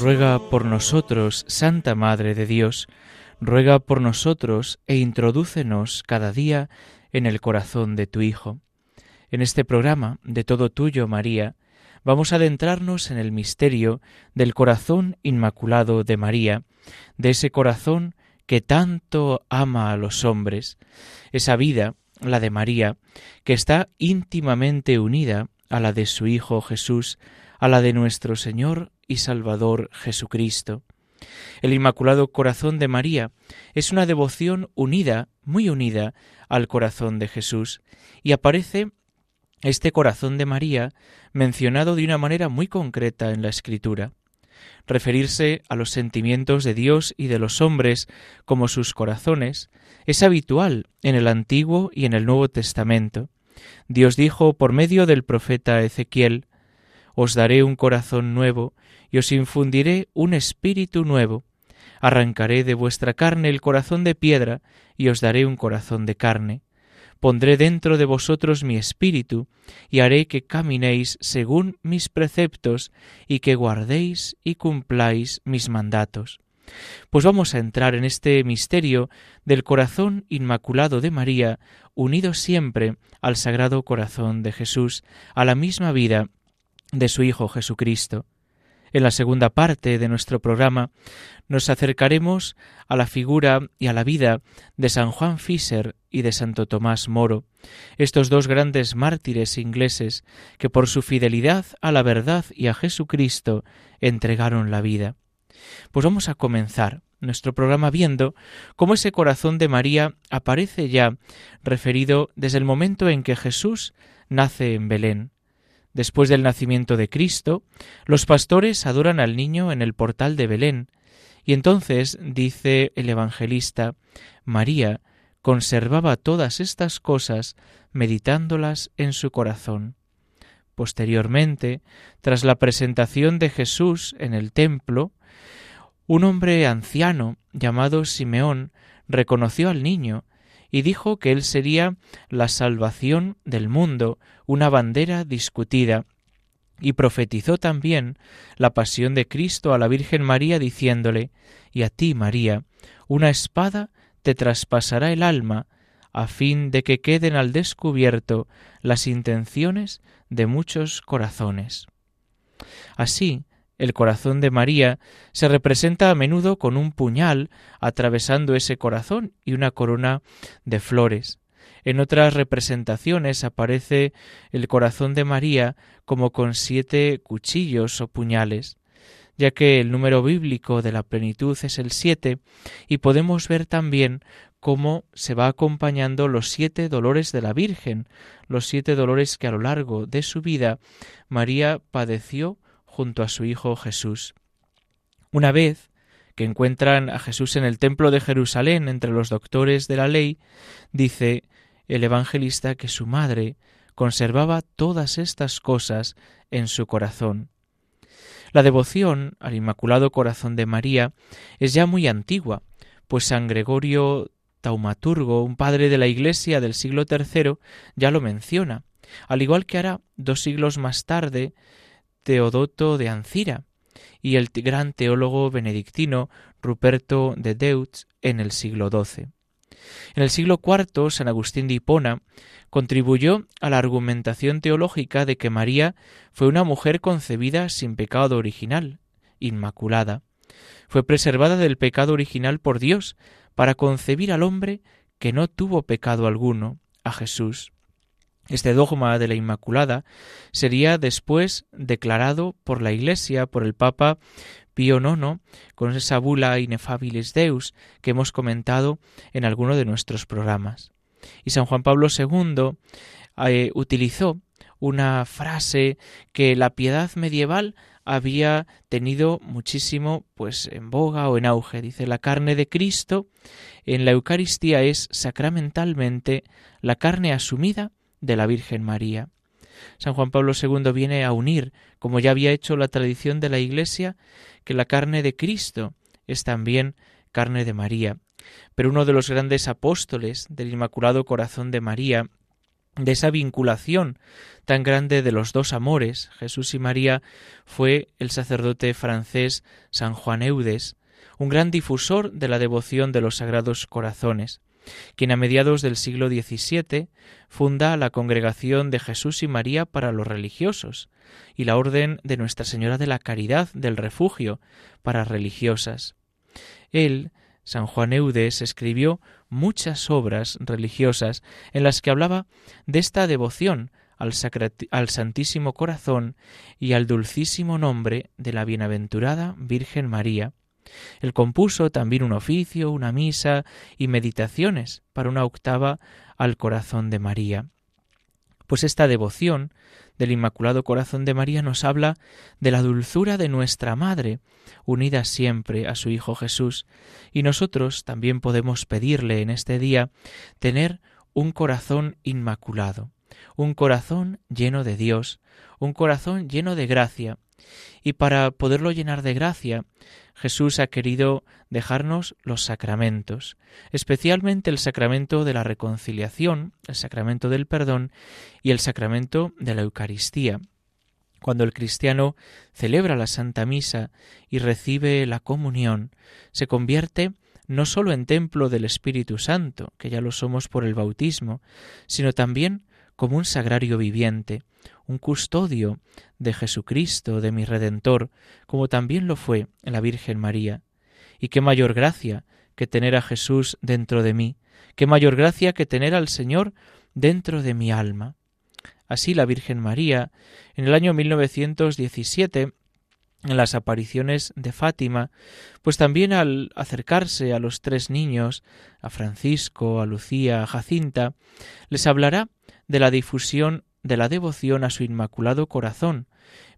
Ruega por nosotros, Santa Madre de Dios, ruega por nosotros e introdúcenos cada día en el corazón de tu Hijo. En este programa de Todo Tuyo, María, vamos a adentrarnos en el misterio del corazón inmaculado de María, de ese corazón que tanto ama a los hombres, esa vida, la de María, que está íntimamente unida a la de su Hijo Jesús, a la de nuestro Señor y Salvador Jesucristo. El Inmaculado Corazón de María es una devoción unida, muy unida, al corazón de Jesús, y aparece este corazón de María mencionado de una manera muy concreta en la Escritura. Referirse a los sentimientos de Dios y de los hombres como sus corazones es habitual en el Antiguo y en el Nuevo Testamento. Dios dijo por medio del profeta Ezequiel, Os daré un corazón nuevo y os infundiré un espíritu nuevo. Arrancaré de vuestra carne el corazón de piedra y os daré un corazón de carne. Pondré dentro de vosotros mi espíritu y haré que caminéis según mis preceptos y que guardéis y cumpláis mis mandatos. Pues vamos a entrar en este misterio del corazón inmaculado de María, unido siempre al Sagrado Corazón de Jesús, a la misma vida de su Hijo Jesucristo. En la segunda parte de nuestro programa nos acercaremos a la figura y a la vida de San Juan Fisher y de Santo Tomás Moro, estos dos grandes mártires ingleses que por su fidelidad a la verdad y a Jesucristo entregaron la vida. Pues vamos a comenzar nuestro programa viendo cómo ese corazón de María aparece ya referido desde el momento en que Jesús nace en Belén. Después del nacimiento de Cristo, los pastores adoran al niño en el portal de Belén, y entonces, dice el evangelista, María conservaba todas estas cosas meditándolas en su corazón. Posteriormente, tras la presentación de Jesús en el templo, un hombre anciano llamado Simeón reconoció al niño y dijo que él sería la salvación del mundo, una bandera discutida, y profetizó también la pasión de Cristo a la Virgen María diciéndole, y a ti, María, una espada te traspasará el alma, a fin de que queden al descubierto las intenciones de muchos corazones. Así, el corazón de María se representa a menudo con un puñal atravesando ese corazón y una corona de flores. En otras representaciones aparece el corazón de María como con siete cuchillos o puñales, ya que el número bíblico de la plenitud es el siete, y podemos ver también cómo se va acompañando los siete dolores de la Virgen, los siete dolores que a lo largo de su vida María padeció junto a su Hijo Jesús. Una vez que encuentran a Jesús en el templo de Jerusalén entre los doctores de la ley, dice el evangelista que su madre conservaba todas estas cosas en su corazón. La devoción al Inmaculado Corazón de María es ya muy antigua, pues San Gregorio Taumaturgo, un padre de la Iglesia del siglo III, ya lo menciona, al igual que hará dos siglos más tarde Teodoto de Ancira y el gran teólogo benedictino Ruperto de Deutz en el siglo XII. En el siglo IV, San Agustín de Hipona contribuyó a la argumentación teológica de que María fue una mujer concebida sin pecado original, inmaculada. Fue preservada del pecado original por Dios para concebir al hombre que no tuvo pecado alguno, a Jesús. Este dogma de la Inmaculada sería después declarado por la Iglesia, por el Papa Pío IX, con esa bula Inefabilis Deus que hemos comentado en alguno de nuestros programas. Y San Juan Pablo II eh, utilizó una frase que la piedad medieval había tenido muchísimo pues en boga o en auge. Dice la carne de Cristo en la Eucaristía es sacramentalmente la carne asumida de la Virgen María. San Juan Pablo II viene a unir, como ya había hecho la tradición de la Iglesia, que la carne de Cristo es también carne de María. Pero uno de los grandes apóstoles del Inmaculado Corazón de María, de esa vinculación tan grande de los dos amores, Jesús y María, fue el sacerdote francés San Juan Eudes, un gran difusor de la devoción de los sagrados corazones quien a mediados del siglo XVII funda la Congregación de Jesús y María para los religiosos y la Orden de Nuestra Señora de la Caridad del Refugio para religiosas. Él, San Juan Eudes, escribió muchas obras religiosas en las que hablaba de esta devoción al, al, Santísimo Corazón y al dulcísimo nombre de la bienaventurada Virgen María, él compuso también un oficio, una misa y meditaciones para una octava al corazón de María. Pues esta devoción del Inmaculado Corazón de María nos habla de la dulzura de nuestra Madre, unida siempre a su Hijo Jesús, y nosotros también podemos pedirle en este día tener un corazón inmaculado, un corazón lleno de Dios, un corazón lleno de gracia, y para poderlo llenar de gracia, Jesús ha querido dejarnos los sacramentos, especialmente el sacramento de la reconciliación, el sacramento del perdón y el sacramento de la Eucaristía. Cuando el cristiano celebra la Santa Misa y recibe la comunión, se convierte no sólo en templo del Espíritu Santo, que ya lo somos por el bautismo, sino también como un sagrario viviente, un custodio de Jesucristo, de mi Redentor, como también lo fue la Virgen María. Y qué mayor gracia que tener a Jesús dentro de mí, qué mayor gracia que tener al Señor dentro de mi alma. Así la Virgen María, en el año 1917, en las apariciones de Fátima, pues también al acercarse a los tres niños, a Francisco, a Lucía, a Jacinta, les hablará de la difusión de la devoción a su Inmaculado Corazón,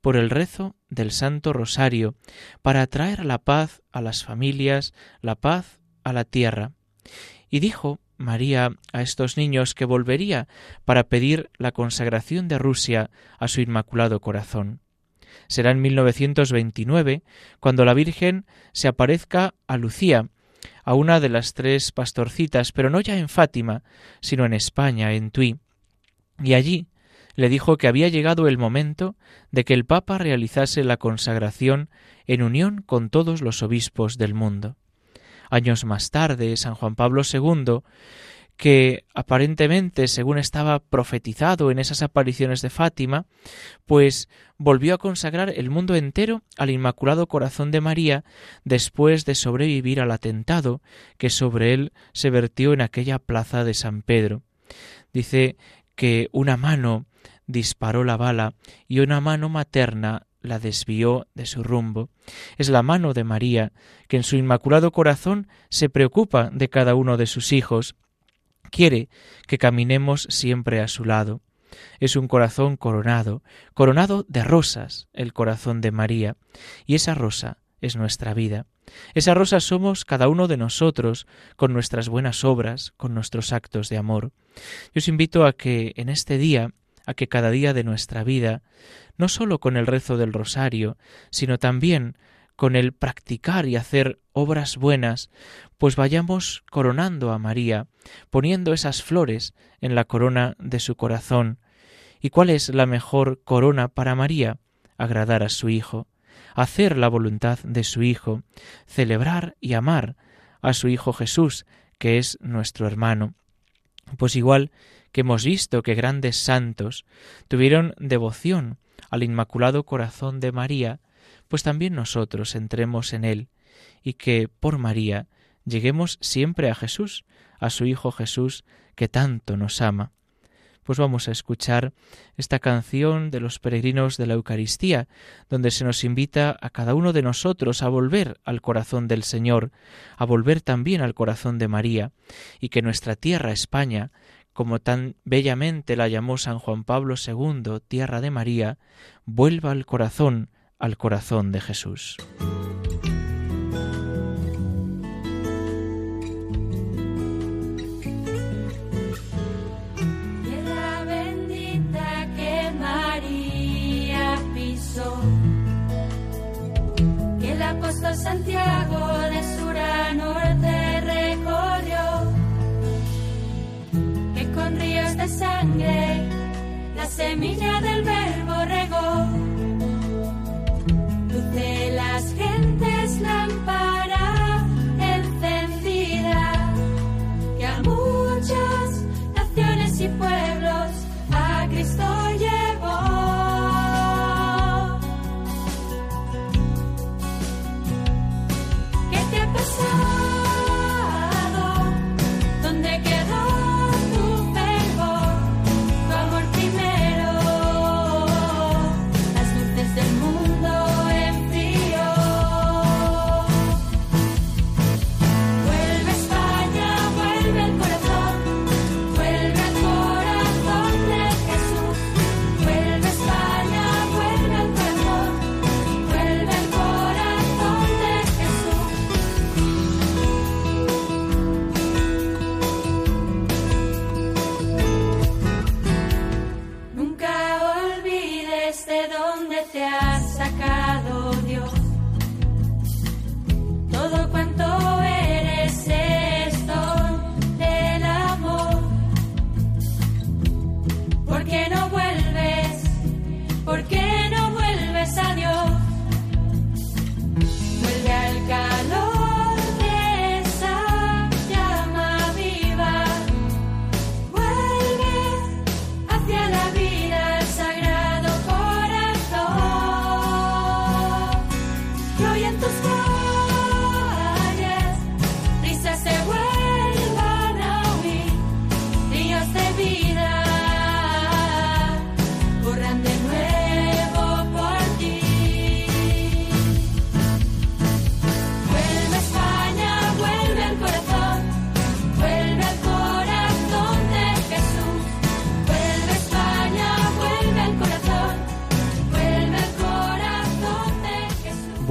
por el rezo del Santo Rosario, para traer la paz a las familias, la paz a la tierra. Y dijo María a estos niños que volvería para pedir la consagración de Rusia a su Inmaculado Corazón. Será en 1929 cuando la Virgen se aparezca a Lucía, a una de las tres pastorcitas, pero no ya en Fátima, sino en España, en Tui, y allí le dijo que había llegado el momento de que el Papa realizase la consagración en unión con todos los obispos del mundo. Años más tarde, San Juan Pablo II, que aparentemente, según estaba profetizado en esas apariciones de Fátima, pues volvió a consagrar el mundo entero al Inmaculado Corazón de María después de sobrevivir al atentado que sobre él se vertió en aquella plaza de San Pedro. Dice que una mano disparó la bala y una mano materna la desvió de su rumbo. Es la mano de María, que en su inmaculado corazón se preocupa de cada uno de sus hijos. Quiere que caminemos siempre a su lado. Es un corazón coronado, coronado de rosas, el corazón de María, y esa rosa es nuestra vida. Esa rosa somos cada uno de nosotros, con nuestras buenas obras, con nuestros actos de amor. Yo os invito a que en este día, a que cada día de nuestra vida, no sólo con el rezo del rosario, sino también con el practicar y hacer obras buenas, pues vayamos coronando a María, poniendo esas flores en la corona de su corazón. ¿Y cuál es la mejor corona para María? Agradar a su Hijo hacer la voluntad de su Hijo, celebrar y amar a su Hijo Jesús, que es nuestro hermano. Pues igual que hemos visto que grandes santos tuvieron devoción al Inmaculado Corazón de María, pues también nosotros entremos en él y que por María lleguemos siempre a Jesús, a su Hijo Jesús, que tanto nos ama. pues vamos a escuchar esta canción de los peregrinos de la Eucaristía, donde se nos invita a cada uno de nosotros a volver al corazón del Señor, a volver también al corazón de María, y que nuestra tierra, España, como tan bellamente la llamó San Juan Pablo II, tierra de María, vuelva al corazón, al corazón de Jesús. Santiago de sur a norte recorrió, que con ríos de sangre la semilla del verbo te has sacado.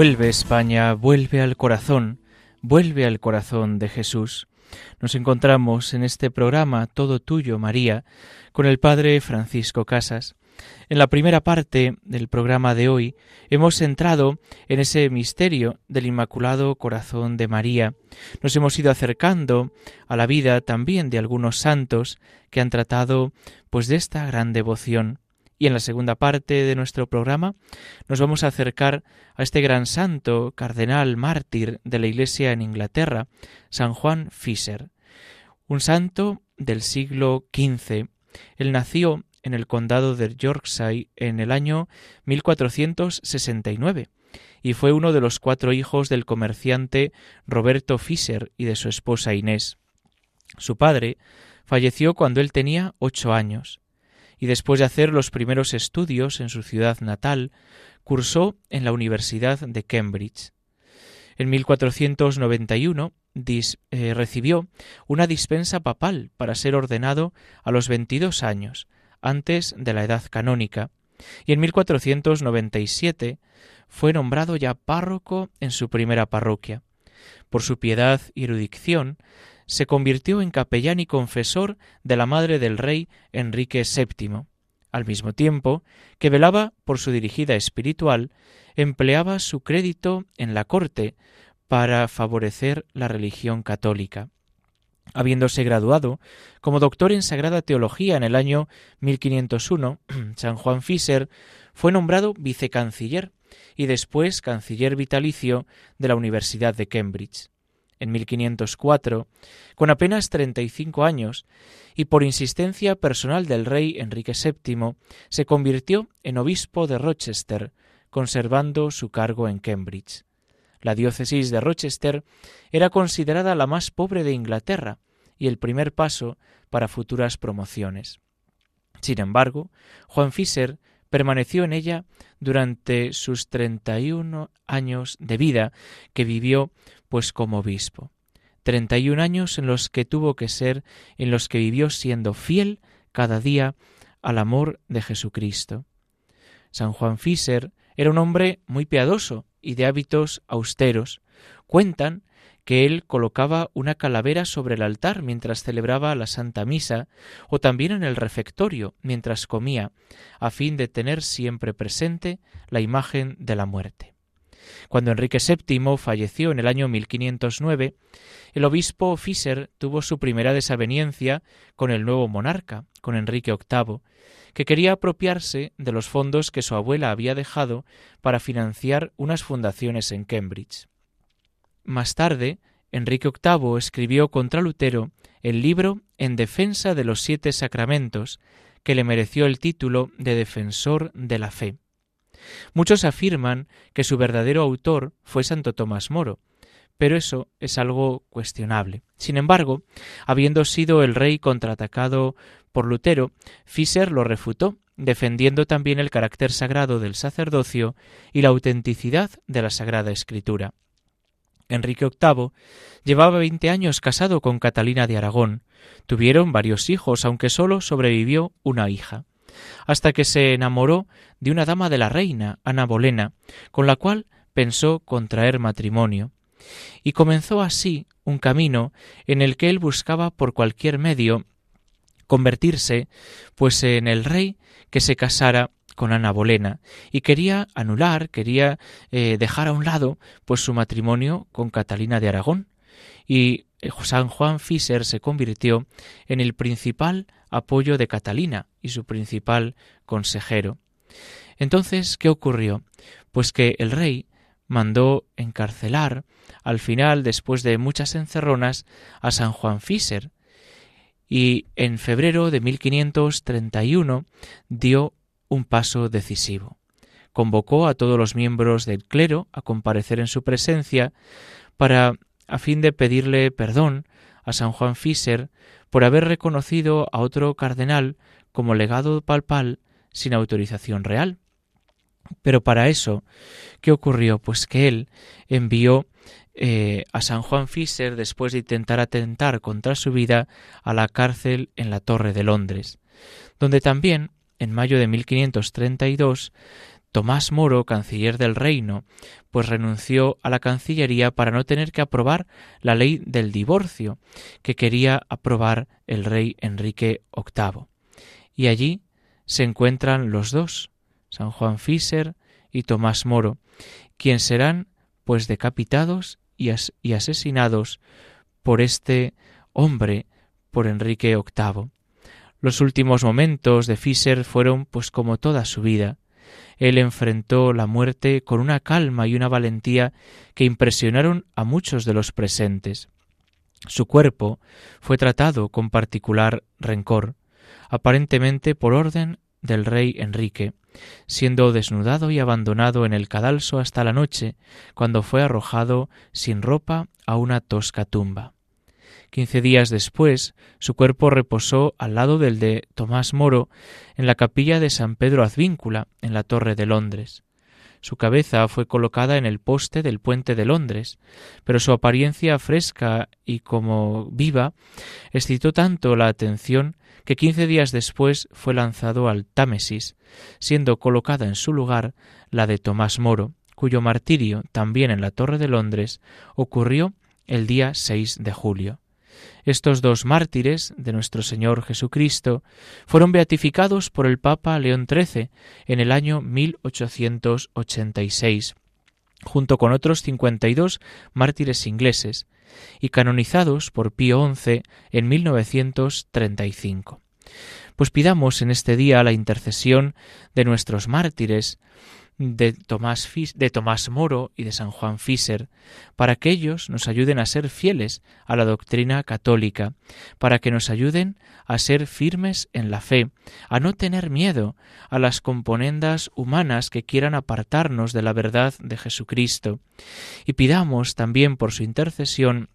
Vuelve España, vuelve al corazón, vuelve al corazón de Jesús. Nos encontramos en este programa Todo Tuyo, María, con el Padre Francisco Casas. En la primera parte del programa de hoy hemos entrado en ese misterio del Inmaculado Corazón de María. Nos hemos ido acercando a la vida también de algunos santos que han tratado pues de esta gran devoción. Y en la segunda parte de nuestro programa nos vamos a acercar a este gran santo, cardenal, mártir de la Iglesia en Inglaterra, San Juan Fisher, un santo del siglo XV. Él nació en el condado de Yorkshire en el año 1469 y fue uno de los cuatro hijos del comerciante Roberto Fisher y de su esposa Inés. Su padre falleció cuando él tenía ocho años y después de hacer los primeros estudios en su ciudad natal, cursó en la Universidad de Cambridge. En 1491 eh, recibió una dispensa papal para ser ordenado a los 22 años, antes de la edad canónica, y en 1497 fue nombrado ya párroco en su primera parroquia. Por su piedad y erudición, se convirtió en capellán y confesor de la madre del rey Enrique VII. Al mismo tiempo que velaba por su dirigida espiritual, empleaba su crédito en la corte para favorecer la religión católica. Habiéndose graduado como doctor en Sagrada Teología en el año 1501, San Juan Fischer fue nombrado vicecanciller y después canciller vitalicio de la Universidad de Cambridge en 1504, con apenas 35 años, y por insistencia personal del rey Enrique VII, se convirtió en obispo de Rochester, conservando su cargo en Cambridge. La diócesis de Rochester era considerada la más pobre de Inglaterra y el primer paso para futuras promociones. Sin embargo, Juan Fischer permaneció en ella durante sus 31 años de vida que vivió pues como obispo. 31 años en los que tuvo que ser, en los que vivió siendo fiel cada día al amor de Jesucristo. San Juan Fischer era un hombre muy piadoso y de hábitos austeros. Cuentan que él colocaba una calavera sobre el altar mientras celebraba la Santa Misa o también en el refectorio mientras comía, a fin de tener siempre presente la imagen de la muerte. Cuando Enrique VII falleció en el año 1509, el obispo Fischer tuvo su primera desaveniencia con el nuevo monarca, con Enrique VIII, que quería apropiarse de los fondos que su abuela había dejado para financiar unas fundaciones en Cambridge. Más tarde, Enrique VIII escribió contra Lutero el libro En defensa de los siete sacramentos, que le mereció el título de defensor de la fe. Muchos afirman que su verdadero autor fue Santo Tomás Moro, pero eso es algo cuestionable. Sin embargo, habiendo sido el rey contraatacado por Lutero, Fischer lo refutó, defendiendo también el carácter sagrado del sacerdocio y la autenticidad de la Sagrada Escritura. Enrique VIII llevaba veinte años casado con Catalina de Aragón. Tuvieron varios hijos, aunque sólo sobrevivió una hija, hasta que se enamoró de una dama de la reina, Ana Bolena, con la cual pensó contraer matrimonio. Y comenzó así un camino en el que él buscaba por cualquier medio convertirse, pues en el rey que se casara con Ana Bolena y quería anular, quería eh, dejar a un lado pues su matrimonio con Catalina de Aragón y eh, San Juan Fischer se convirtió en el principal apoyo de Catalina y su principal consejero. Entonces, ¿qué ocurrió? Pues que el rey mandó encarcelar, al final, después de muchas encerronas, a San Juan Fischer, y en febrero de 1531 dio un paso decisivo. Convocó a todos los miembros del clero a comparecer en su presencia para a fin de pedirle perdón a San Juan Fischer por haber reconocido a otro cardenal como legado palpal sin autorización real. Pero para eso, ¿qué ocurrió? Pues que él envió eh, a San Juan Fischer después de intentar atentar contra su vida a la cárcel en la Torre de Londres, donde también en mayo de 1532, Tomás Moro, canciller del reino, pues renunció a la Cancillería para no tener que aprobar la ley del divorcio que quería aprobar el rey Enrique VIII. Y allí se encuentran los dos, San Juan Fischer y Tomás Moro, quienes serán pues decapitados y, y asesinados por este hombre, por Enrique VIII. Los últimos momentos de Fischer fueron pues como toda su vida. Él enfrentó la muerte con una calma y una valentía que impresionaron a muchos de los presentes. Su cuerpo fue tratado con particular rencor, aparentemente por orden del rey Enrique, siendo desnudado y abandonado en el cadalso hasta la noche, cuando fue arrojado sin ropa a una tosca tumba. Quince días después, su cuerpo reposó al lado del de Tomás Moro en la capilla de San Pedro Advíncula, en la Torre de Londres. Su cabeza fue colocada en el poste del puente de Londres, pero su apariencia fresca y como viva excitó tanto la atención que quince días después fue lanzado al Támesis, siendo colocada en su lugar la de Tomás Moro, cuyo martirio, también en la Torre de Londres, ocurrió el día 6 de julio. Estos dos mártires de nuestro Señor Jesucristo fueron beatificados por el Papa León XIII en el año 1886, junto con otros 52 mártires ingleses, y canonizados por Pío XI en 1935. Pues pidamos en este día la intercesión de nuestros mártires, de Tomás, de Tomás Moro y de San Juan Fischer, para que ellos nos ayuden a ser fieles a la doctrina católica, para que nos ayuden a ser firmes en la fe, a no tener miedo a las componendas humanas que quieran apartarnos de la verdad de Jesucristo. Y pidamos también por su intercesión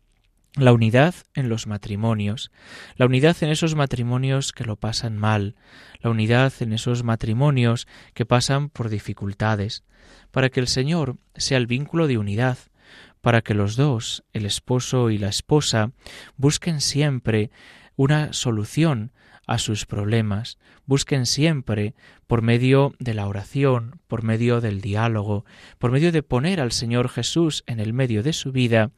la unidad en los matrimonios, la unidad en esos matrimonios que lo pasan mal, la unidad en esos matrimonios que pasan por dificultades, para que el Señor sea el vínculo de unidad, para que los dos, el esposo y la esposa, busquen siempre una solución a sus problemas, busquen siempre, por medio de la oración, por medio del diálogo, por medio de poner al Señor Jesús en el medio de su vida,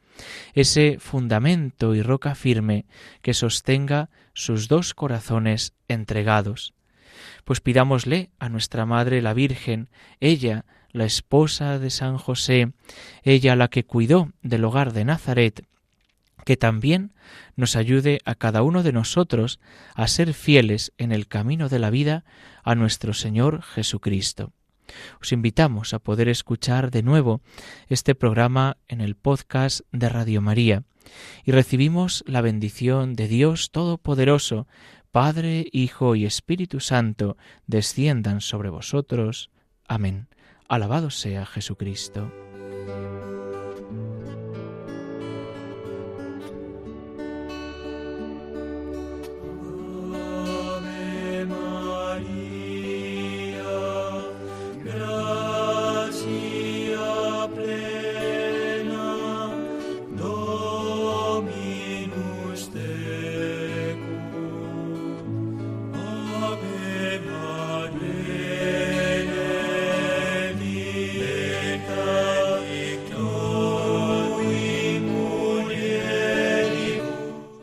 ese fundamento y roca firme que sostenga sus dos corazones entregados. Pues pidámosle a nuestra Madre la Virgen, ella, la esposa de San José, ella la que cuidó del hogar de Nazaret, que también nos ayude a cada uno de nosotros a ser fieles en el camino de la vida a nuestro Señor Jesucristo. Os invitamos a poder escuchar de nuevo este programa en el podcast de Radio María y recibimos la bendición de Dios Todopoderoso, Padre, Hijo y Espíritu Santo, desciendan sobre vosotros. Amén. Alabado sea Jesucristo.